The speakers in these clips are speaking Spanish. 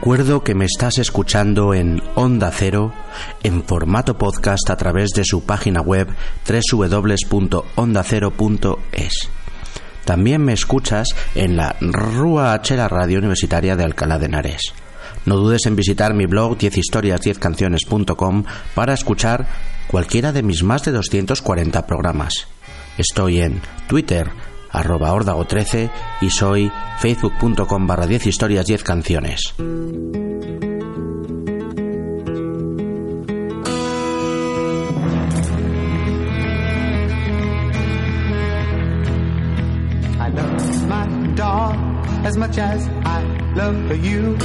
Recuerdo que me estás escuchando en Onda Cero en formato podcast a través de su página web www.ondacero.es. También me escuchas en la Rúa H, la radio universitaria de Alcalá de Henares. No dudes en visitar mi blog 10historias10canciones.com para escuchar cualquiera de mis más de 240 programas. Estoy en Twitter, arroba órdago 13 y soy facebook.com barra 10 historias 10 canciones. As much as I love you.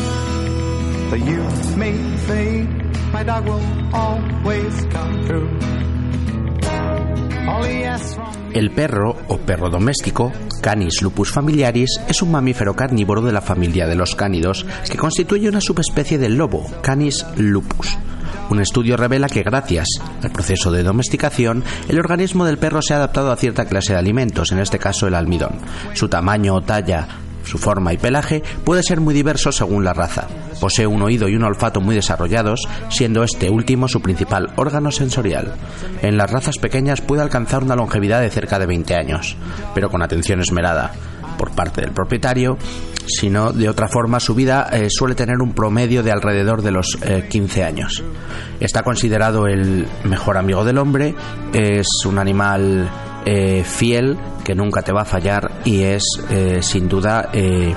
Though you may fade, my dog will always come through. El perro o perro doméstico, Canis lupus familiaris, es un mamífero carnívoro de la familia de los cánidos que constituye una subespecie del lobo, Canis lupus. Un estudio revela que gracias al proceso de domesticación, el organismo del perro se ha adaptado a cierta clase de alimentos, en este caso el almidón. Su tamaño o talla, su forma y pelaje puede ser muy diverso según la raza. Posee un oído y un olfato muy desarrollados, siendo este último su principal órgano sensorial. En las razas pequeñas puede alcanzar una longevidad de cerca de 20 años, pero con atención esmerada por parte del propietario, sino de otra forma su vida eh, suele tener un promedio de alrededor de los eh, 15 años. Está considerado el mejor amigo del hombre, es un animal eh, fiel que nunca te va a fallar y es eh, sin duda eh,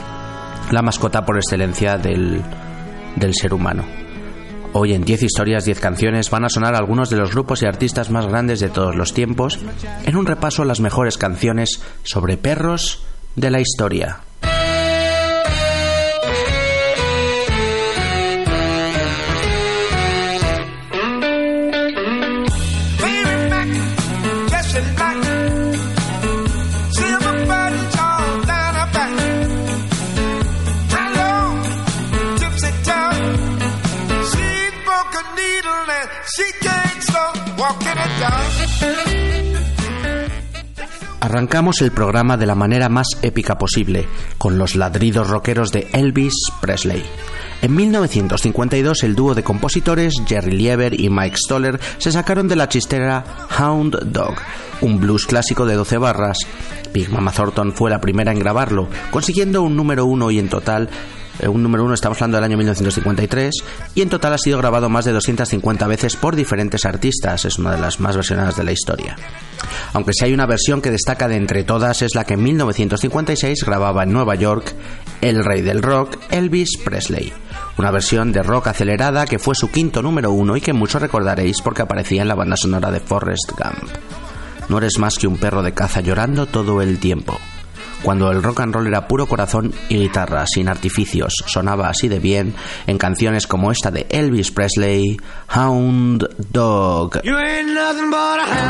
la mascota por excelencia del, del ser humano. Hoy en 10 historias, 10 canciones van a sonar algunos de los grupos y artistas más grandes de todos los tiempos en un repaso a las mejores canciones sobre perros de la historia. Arrancamos el programa de la manera más épica posible, con los ladridos rockeros de Elvis Presley. En 1952 el dúo de compositores Jerry Lieber y Mike Stoller se sacaron de la chistera Hound Dog, un blues clásico de 12 barras. Big Mama Thornton fue la primera en grabarlo, consiguiendo un número uno y en total un número uno, estamos hablando del año 1953, y en total ha sido grabado más de 250 veces por diferentes artistas, es una de las más versionadas de la historia. Aunque si hay una versión que destaca de entre todas es la que en 1956 grababa en Nueva York el rey del rock, Elvis Presley. Una versión de rock acelerada que fue su quinto número uno y que muchos recordaréis porque aparecía en la banda sonora de Forrest Gump. No eres más que un perro de caza llorando todo el tiempo. Cuando el rock and roll era puro corazón y guitarra, sin artificios, sonaba así de bien en canciones como esta de Elvis Presley, Hound Dog. You ain't nothing but a.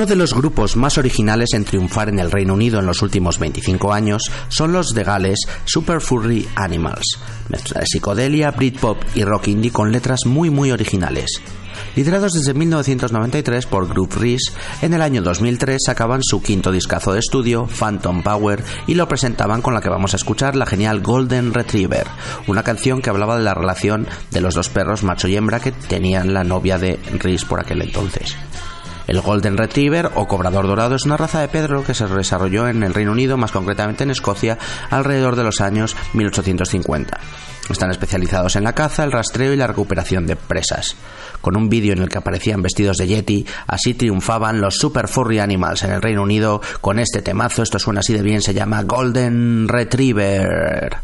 Uno de los grupos más originales en triunfar en el Reino Unido en los últimos 25 años son los de Gales Super Furry Animals, mezcla de psicodelia, Britpop y rock indie con letras muy muy originales. Liderados desde 1993 por Group Reese, en el año 2003 sacaban su quinto discazo de estudio, Phantom Power, y lo presentaban con la que vamos a escuchar la genial Golden Retriever, una canción que hablaba de la relación de los dos perros macho y hembra que tenían la novia de Reese por aquel entonces. El Golden Retriever o cobrador dorado es una raza de perro que se desarrolló en el Reino Unido, más concretamente en Escocia, alrededor de los años 1850. Están especializados en la caza, el rastreo y la recuperación de presas. Con un vídeo en el que aparecían vestidos de Yeti, así triunfaban los Super Furry Animals en el Reino Unido con este temazo, esto suena así de bien, se llama Golden Retriever.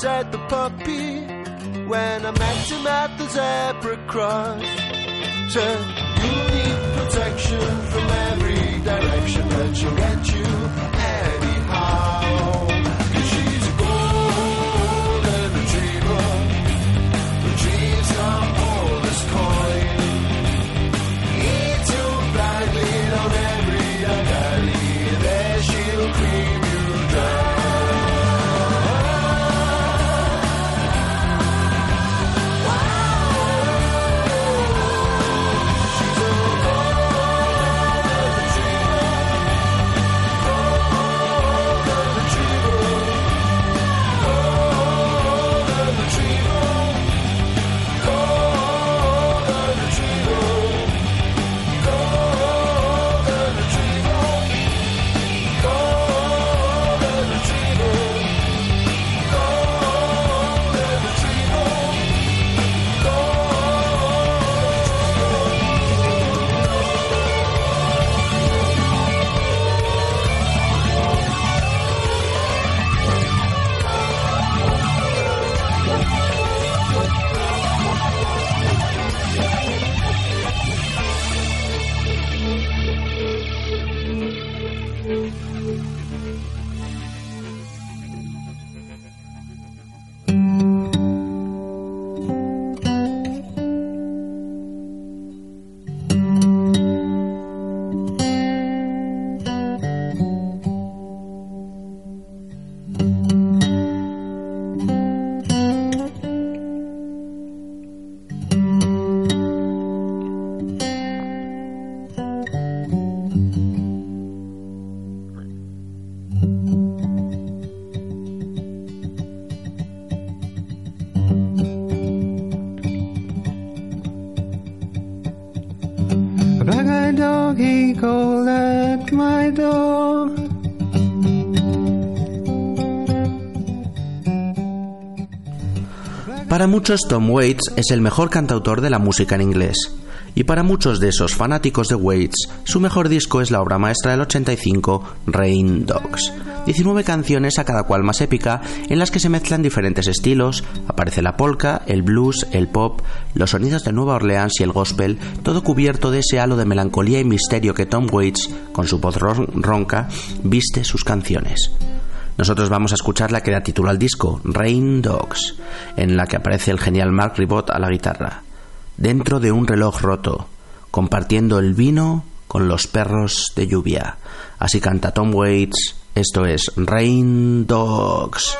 Said the puppy when I met him at the zebra cross. Said, you need protection from every direction, but she'll get you Para muchos Tom Waits es el mejor cantautor de la música en inglés. Y para muchos de esos fanáticos de Waits, su mejor disco es la obra maestra del 85, Rain Dogs. 19 canciones a cada cual más épica, en las que se mezclan diferentes estilos, aparece la polka, el blues, el pop, los sonidos de Nueva Orleans y el gospel, todo cubierto de ese halo de melancolía y misterio que Tom Waits, con su voz ronca, viste sus canciones. Nosotros vamos a escuchar la que da título al disco, Rain Dogs, en la que aparece el genial Mark Ribot a la guitarra dentro de un reloj roto, compartiendo el vino con los perros de lluvia. Así canta Tom Waits, esto es Rain Dogs.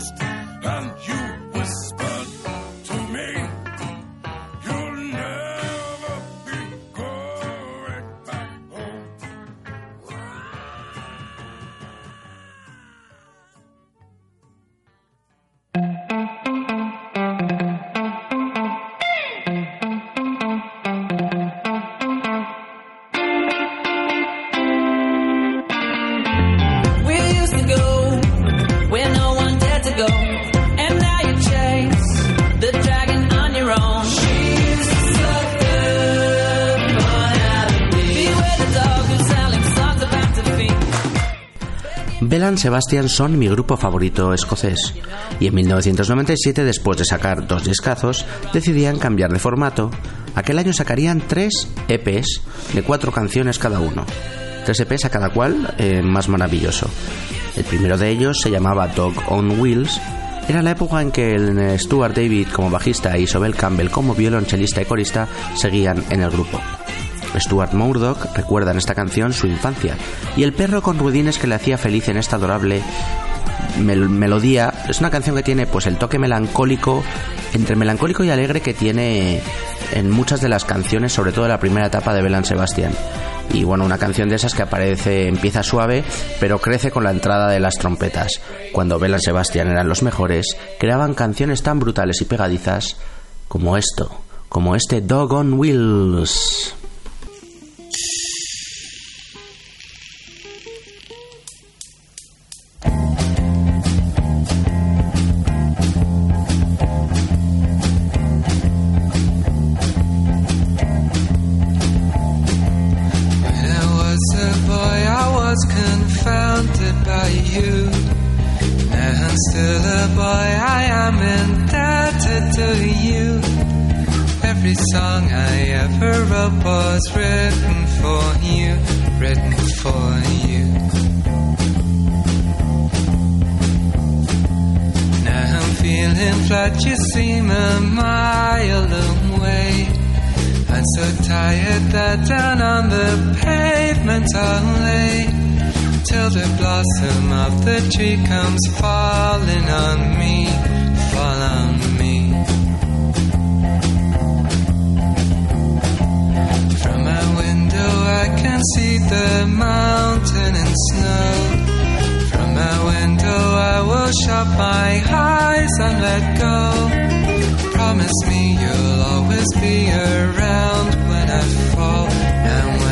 against Sebastian son mi grupo favorito escocés y en 1997, después de sacar dos discazos, decidían cambiar de formato. Aquel año sacarían tres EPs de cuatro canciones cada uno. Tres EPs a cada cual, eh, más maravilloso. El primero de ellos se llamaba Dog on Wheels. Era la época en que el Stuart David como bajista y Isobel Campbell como violonchelista y corista seguían en el grupo. Stuart Murdoch recuerda en esta canción su infancia y el perro con ruedines que le hacía feliz en esta adorable mel- melodía. Es una canción que tiene pues el toque melancólico, entre melancólico y alegre que tiene en muchas de las canciones, sobre todo en la primera etapa de Belan Sebastian. Y bueno, una canción de esas que aparece, empieza suave, pero crece con la entrada de las trompetas. Cuando Belan Sebastian eran los mejores, creaban canciones tan brutales y pegadizas como esto, como este Dog on Wheels. Still a boy, I am indebted to you. Every song I ever wrote was written for you, written for you. Now I'm feeling flat, you seem a mile away. I'm so tired that down on the pavement I'll lay till the blossom of the tree comes falling on me, fall on me. From my window I can see the mountain and snow. From my window I will shut my eyes and let go. Promise me you'll always be around when I fall and when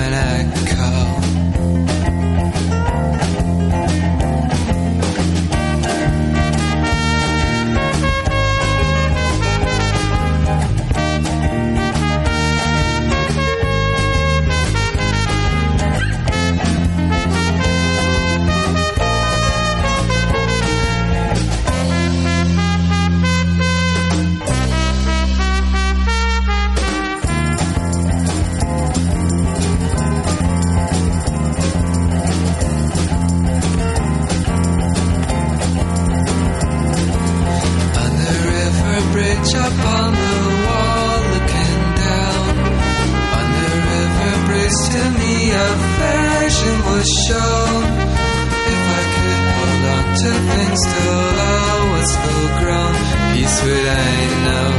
I know.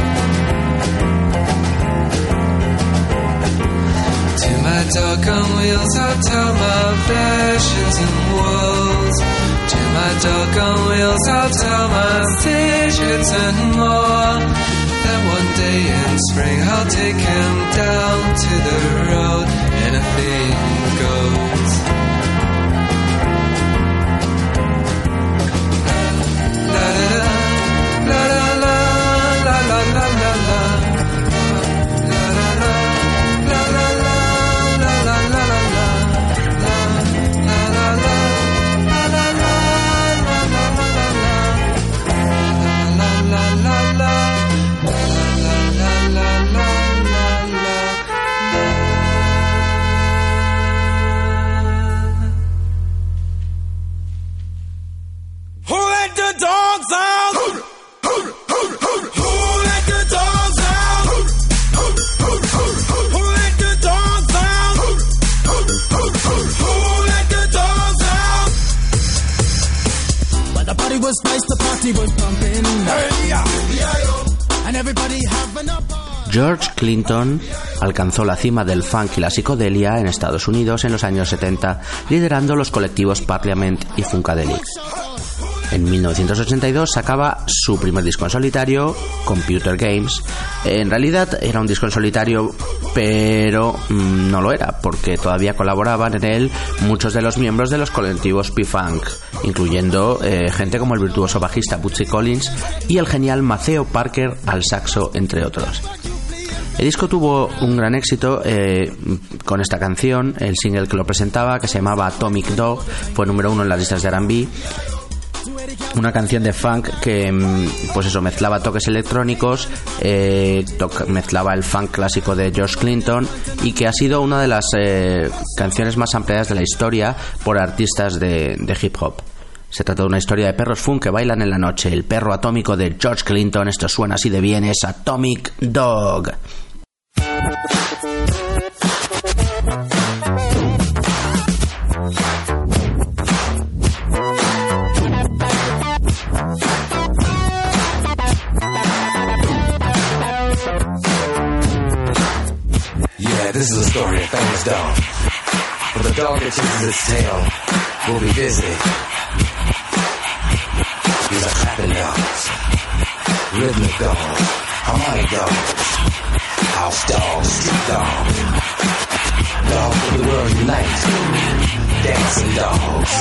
To my dog on wheels I'll tell my visions and woes. To my dog on wheels I'll tell my secrets and more. Then one day in spring I'll take him down to the road Anything goes Clinton alcanzó la cima del funk y la psicodelia en Estados Unidos en los años 70, liderando los colectivos Parliament y Funkadelic. En 1982 sacaba su primer disco en solitario, Computer Games. En realidad era un disco en solitario, pero mm, no lo era, porque todavía colaboraban en él muchos de los miembros de los colectivos P-Funk, incluyendo eh, gente como el virtuoso bajista Bootsy Collins y el genial Maceo Parker al saxo, entre otros. El disco tuvo un gran éxito eh, con esta canción, el single que lo presentaba, que se llamaba Atomic Dog, fue número uno en las listas de R&B una canción de funk que mm, pues eso mezclaba toques electrónicos eh, mezclaba el funk clásico de George Clinton y que ha sido una de las eh, canciones más ampliadas de la historia por artistas de, hip hop. Se trata de una historia de perros funk que bailan en la noche. El perro atómico de George Clinton esto suena así de bien es Atomic Dog this is a story of famous dog. But the dog that chases its tail will be busy. These are clapping dogs, rhythmic dogs, harmonic dogs, house dogs, street dogs, dogs of the world unite, dancing dogs.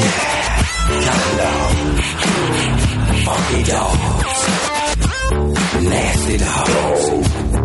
Yeah, counting dogs, funky dogs, nasty dogs.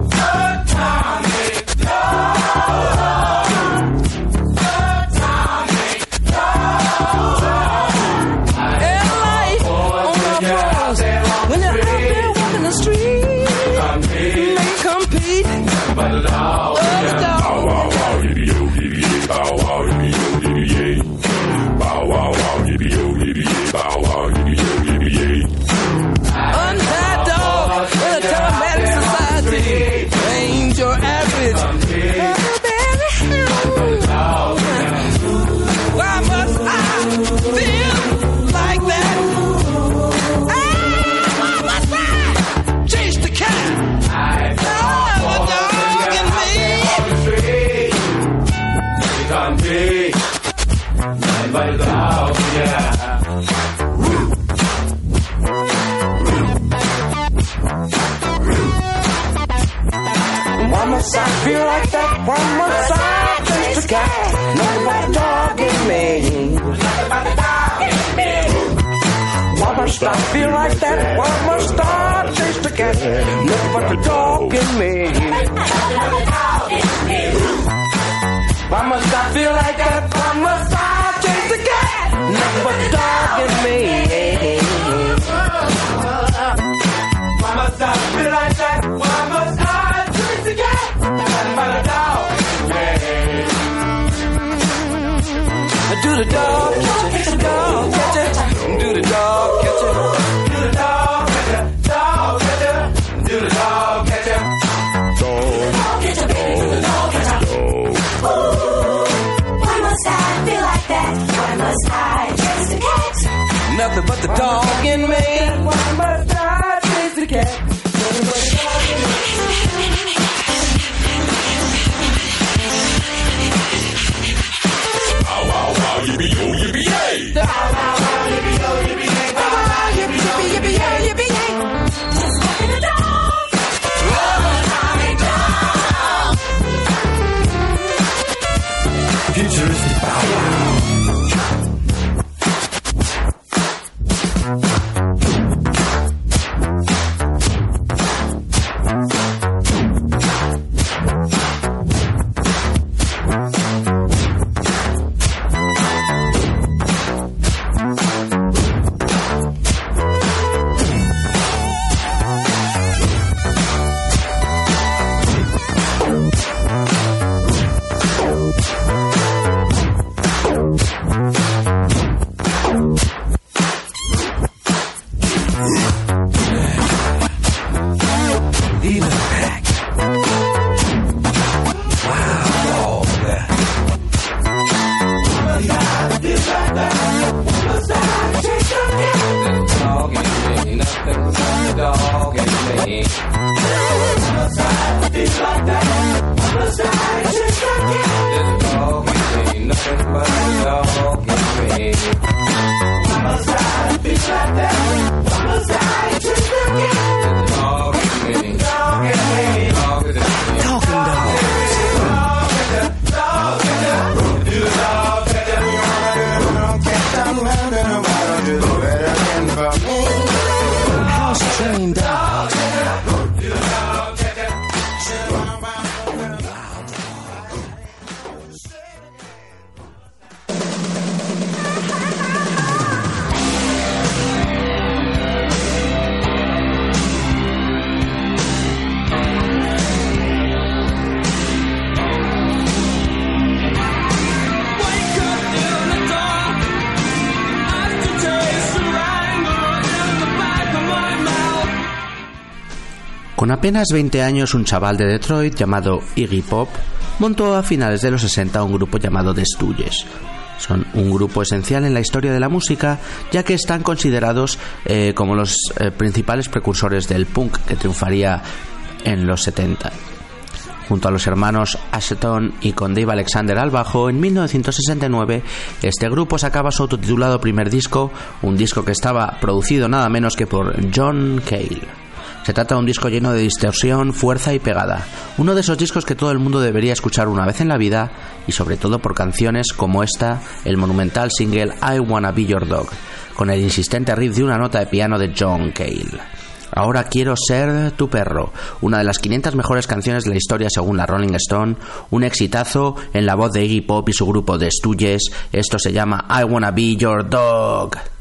Me. Apenas 20 años, un chaval de Detroit llamado Iggy Pop montó a finales de los 60 un grupo llamado The Stooges. Son un grupo esencial en la historia de la música, ya que están considerados eh, como los eh, principales precursores del punk que triunfaría en los 70. Junto a los hermanos Asheton y con Dave Alexander al bajo, en 1969 este grupo sacaba su autotitulado primer disco, un disco que estaba producido nada menos que por John Cale. Se trata de un disco lleno de distorsión, fuerza y pegada. Uno de esos discos que todo el mundo debería escuchar una vez en la vida y sobre todo por canciones como esta, el monumental single I Wanna Be Your Dog, con el insistente riff de una nota de piano de John Cale. Ahora quiero ser tu perro, una de las 500 mejores canciones de la historia según la Rolling Stone, un exitazo en la voz de Iggy Pop y su grupo de Stooges. Esto se llama I Wanna Be Your Dog.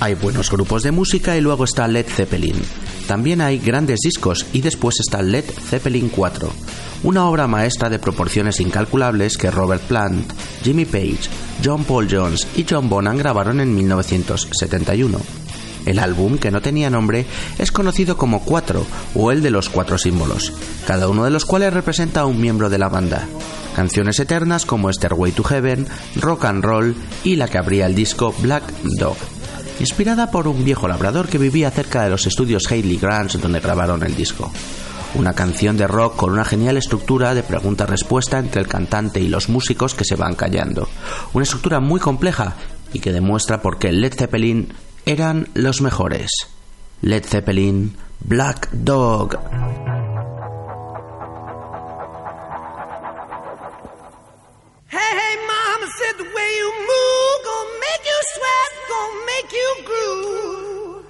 Hay buenos grupos de música y luego está Led Zeppelin. También hay grandes discos y después está Led Zeppelin 4, una obra maestra de proporciones incalculables que Robert Plant, Jimmy Page, John Paul Jones y John Bonham grabaron en 1971. El álbum, que no tenía nombre, es conocido como Cuatro o el de los cuatro símbolos, cada uno de los cuales representa a un miembro de la banda. Canciones eternas como Stairway to Heaven, Rock and Roll y la que abría el disco Black Dog inspirada por un viejo labrador que vivía cerca de los estudios Haley Grange donde grabaron el disco. Una canción de rock con una genial estructura de pregunta-respuesta entre el cantante y los músicos que se van callando. Una estructura muy compleja y que demuestra por qué Led Zeppelin eran los mejores. Led Zeppelin, Black Dog. Hey, hey, mama said the way you move make you sweat, gonna make you groove.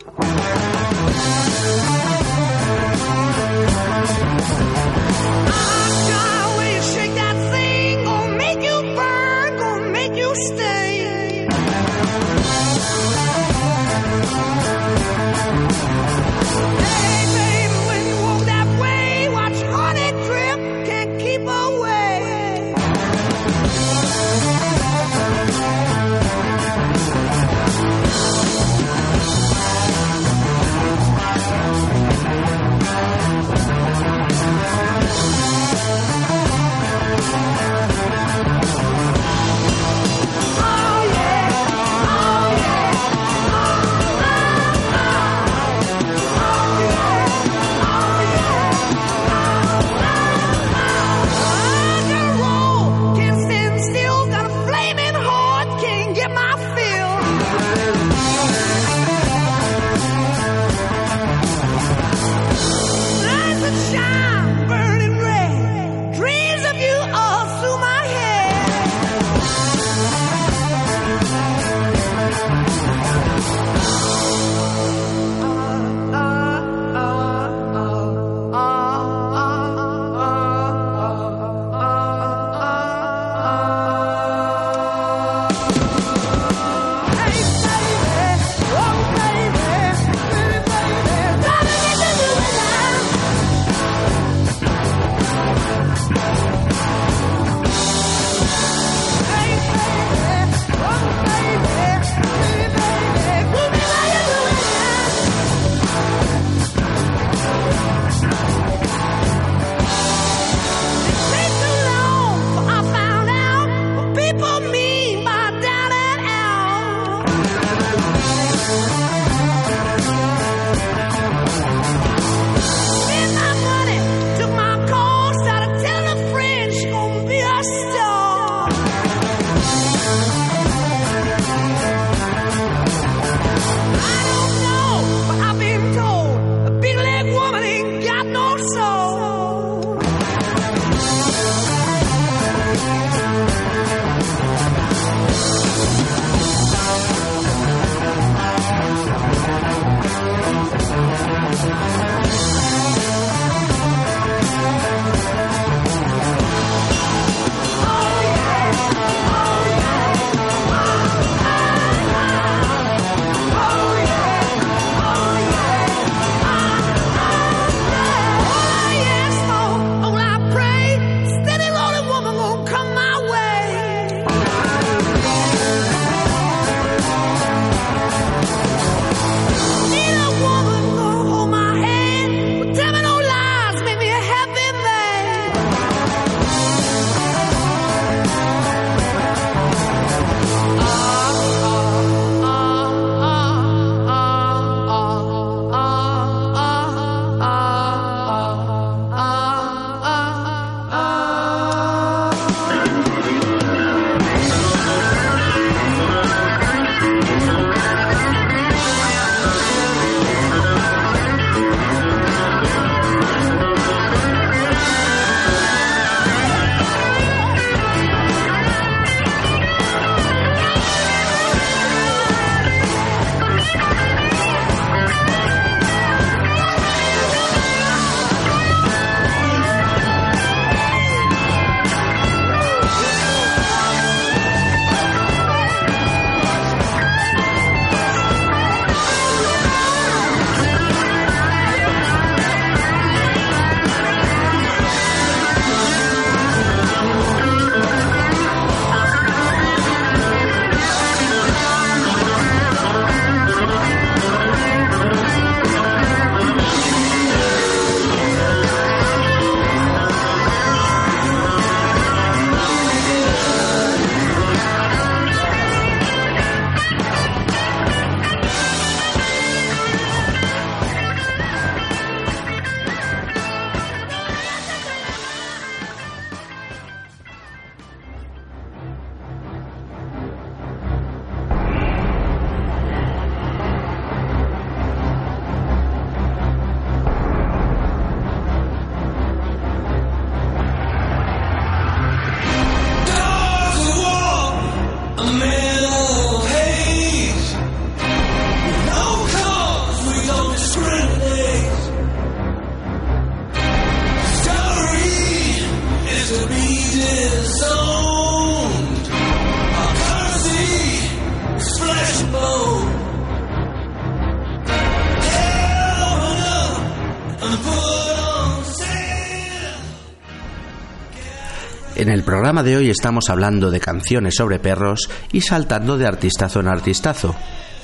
programa de hoy estamos hablando de canciones sobre perros y saltando de artistazo en artistazo.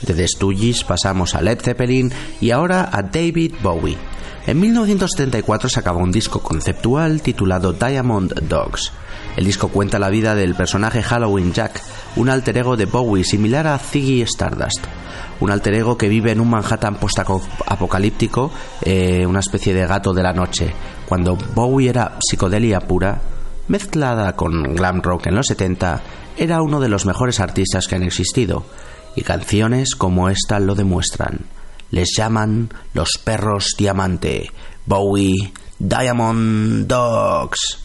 De The Stooges pasamos a Led Zeppelin y ahora a David Bowie. En 1974 sacaba un disco conceptual titulado Diamond Dogs. El disco cuenta la vida del personaje Halloween Jack, un alter ego de Bowie similar a Ziggy Stardust. Un alter ego que vive en un Manhattan post-apocalíptico, eh, una especie de gato de la noche. Cuando Bowie era psicodelia pura, mezclada con glam rock en los 70, era uno de los mejores artistas que han existido, y canciones como esta lo demuestran. Les llaman los perros diamante, Bowie, Diamond Dogs.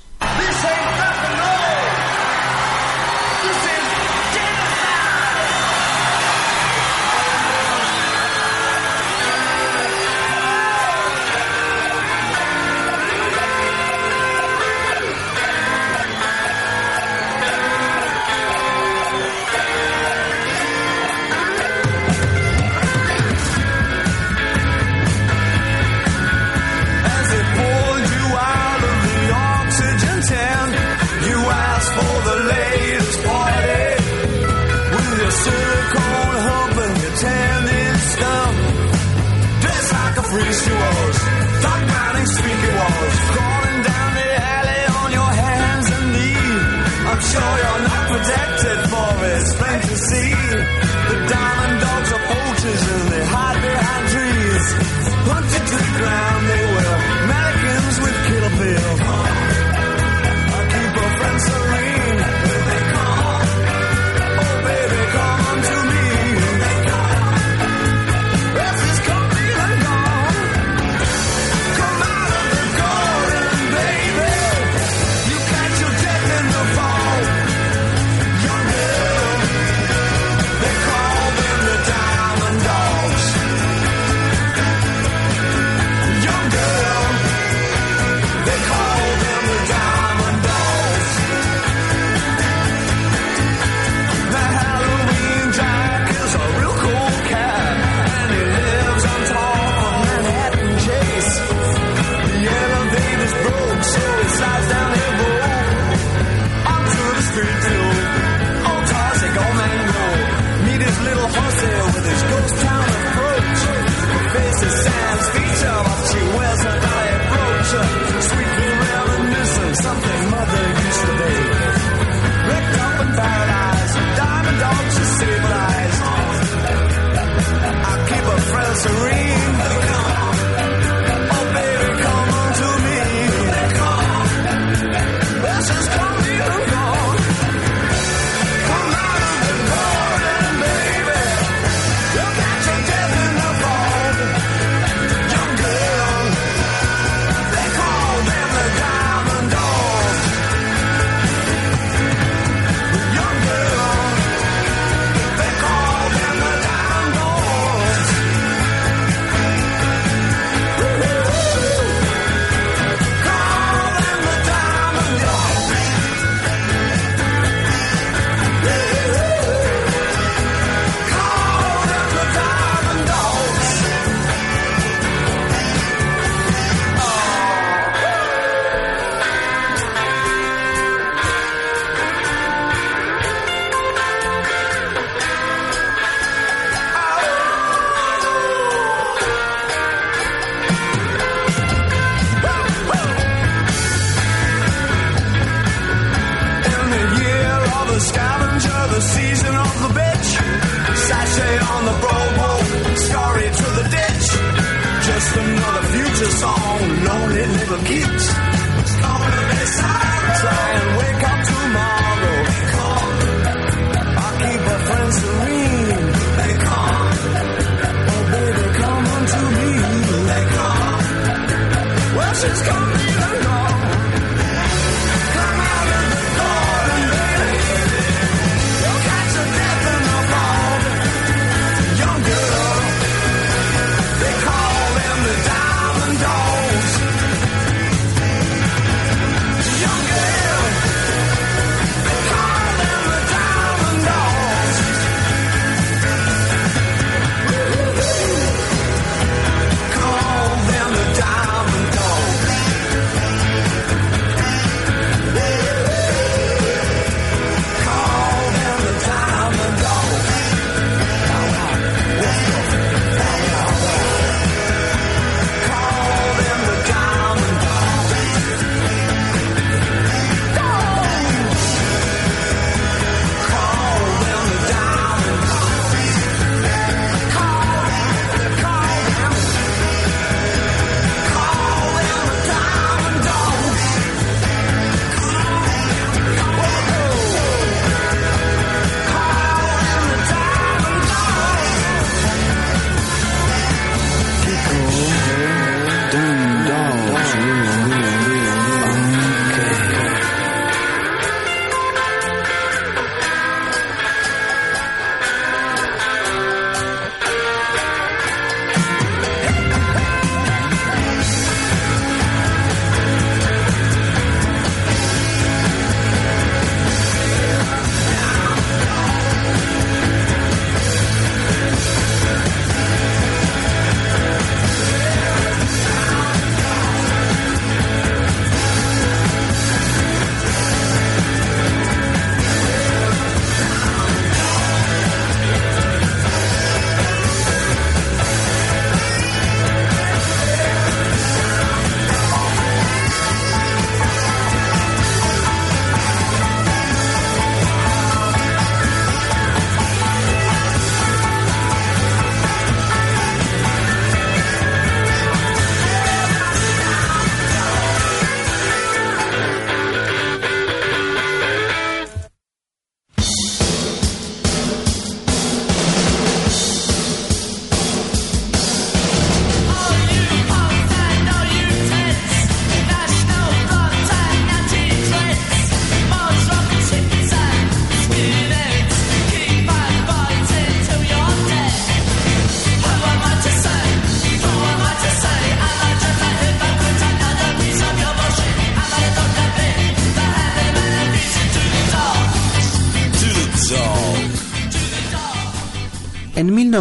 Since coming.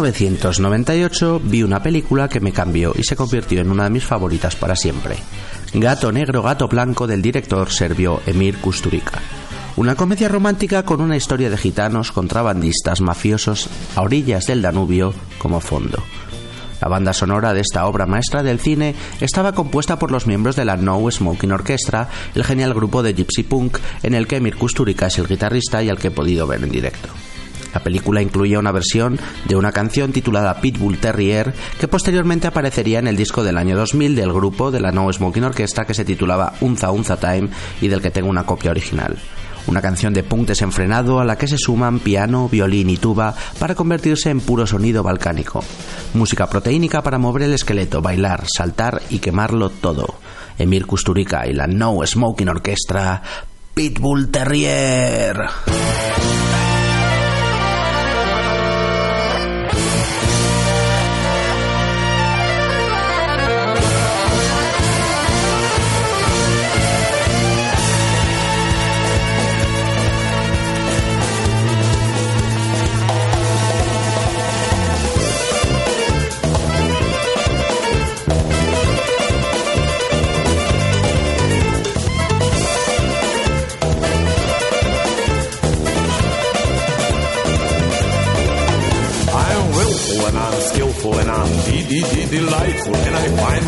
1998 vi una película que me cambió y se convirtió en una de mis favoritas para siempre. Gato Negro, Gato Blanco del director serbio Emir Kusturica. Una comedia romántica con una historia de gitanos, contrabandistas, mafiosos a orillas del Danubio como fondo. La banda sonora de esta obra maestra del cine estaba compuesta por los miembros de la No Smoking Orchestra, el genial grupo de Gypsy Punk en el que Emir Kusturica es el guitarrista y al que he podido ver en directo. La película incluía una versión de una canción titulada Pitbull Terrier que posteriormente aparecería en el disco del año 2000 del grupo de la No Smoking Orchestra que se titulaba Unza Unza Time y del que tengo una copia original. Una canción de punk desenfrenado a la que se suman piano, violín y tuba para convertirse en puro sonido balcánico. Música proteínica para mover el esqueleto, bailar, saltar y quemarlo todo. Emir Kusturica y la No Smoking Orchestra, Pitbull Terrier.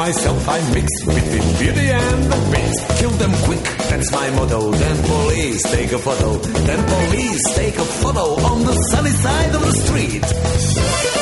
Myself I mix between beauty and the beast. Kill them quick, that's my motto. Then police take a photo. Then police take a photo on the sunny side of the street.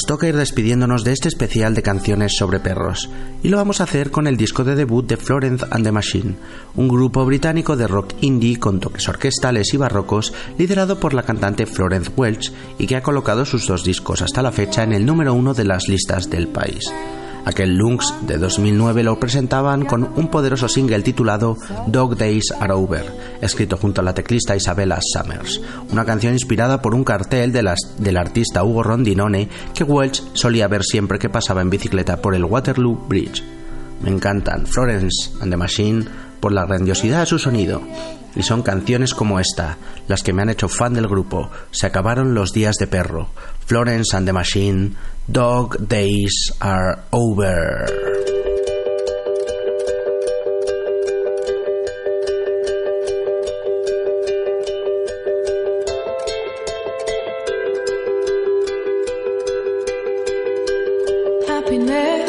Nos toca ir despidiéndonos de este especial de canciones sobre perros, y lo vamos a hacer con el disco de debut de Florence and the Machine, un grupo británico de rock indie con toques orquestales y barrocos liderado por la cantante Florence Welch y que ha colocado sus dos discos hasta la fecha en el número uno de las listas del país. Aquel Lux de 2009 lo presentaban con un poderoso single titulado Dog Days Are Over, escrito junto a la teclista Isabella Summers, una canción inspirada por un cartel de del artista Hugo Rondinone que Welch solía ver siempre que pasaba en bicicleta por el Waterloo Bridge. Me encantan Florence and the Machine por la grandiosidad de su sonido. Y son canciones como esta, las que me han hecho fan del grupo. Se acabaron los días de perro. Florence and the Machine, Dog Days Are Over. Happiness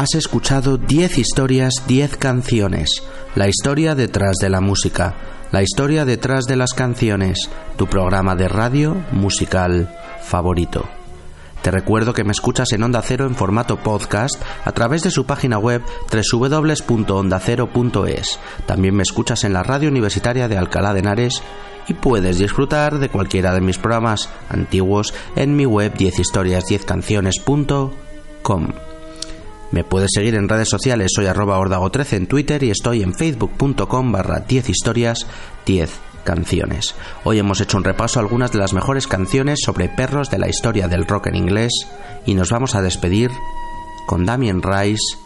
Has escuchado 10 historias, 10 canciones. La historia detrás de la música. La historia detrás de las canciones. Tu programa de radio musical favorito. Te recuerdo que me escuchas en Onda Cero en formato podcast a través de su página web www.ondacero.es. También me escuchas en la radio universitaria de Alcalá de Henares y puedes disfrutar de cualquiera de mis programas antiguos en mi web 10historias10canciones.com. Me puedes seguir en redes sociales, soy arroba ordago13 en Twitter y estoy en facebook.com barra 10 historias 10 canciones. Hoy hemos hecho un repaso a algunas de las mejores canciones sobre perros de la historia del rock en inglés y nos vamos a despedir con Damien Rice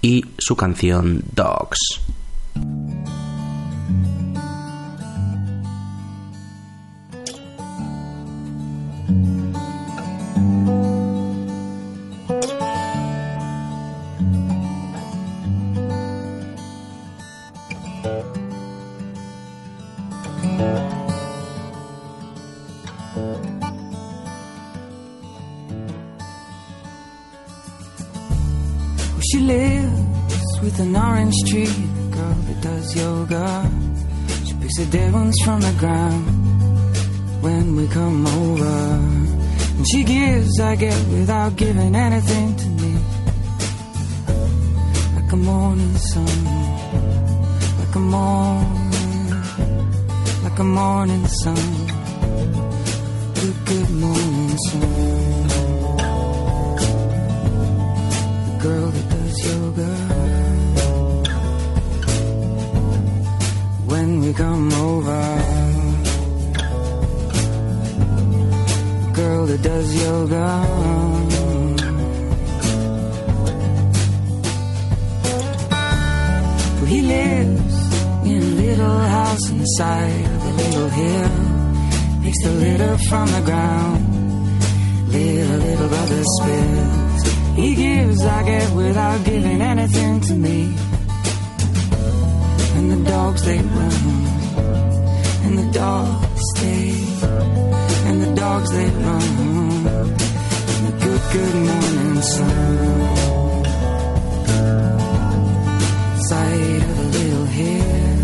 y su canción Dogs. She lives with an orange tree, girl that does yoga. She picks the dead ones from the ground when we come over. And she gives, I get, without giving anything to me. Like a morning sun, like a morning, like a morning sun. Good, good morning sun. Girl that does yoga. When we come over, girl that does yoga. He lives in a little house on the side of a little hill. Picks the litter from the ground. Little, little brother spills. He gives, I get without giving anything to me. And the dogs they run, and the dogs they, and the dogs they run. And the good, good morning sun. Side of a little hill.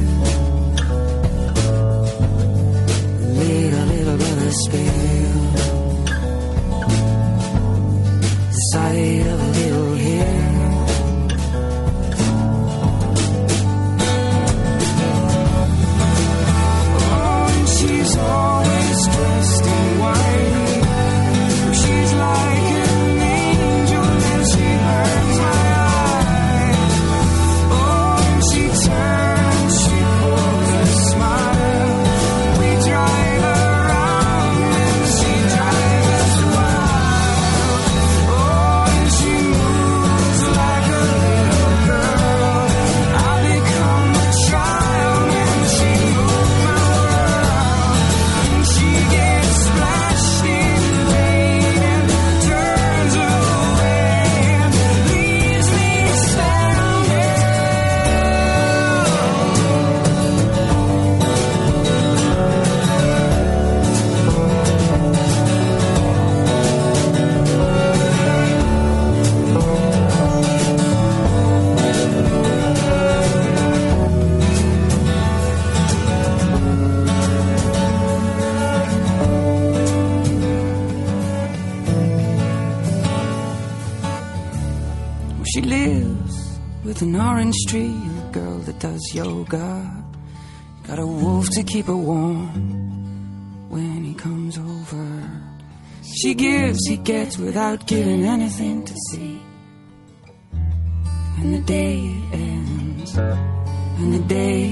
Little, little brother spill. Side keep her warm when he comes over. She gives, he gets without giving anything to see. And the day ends, and the day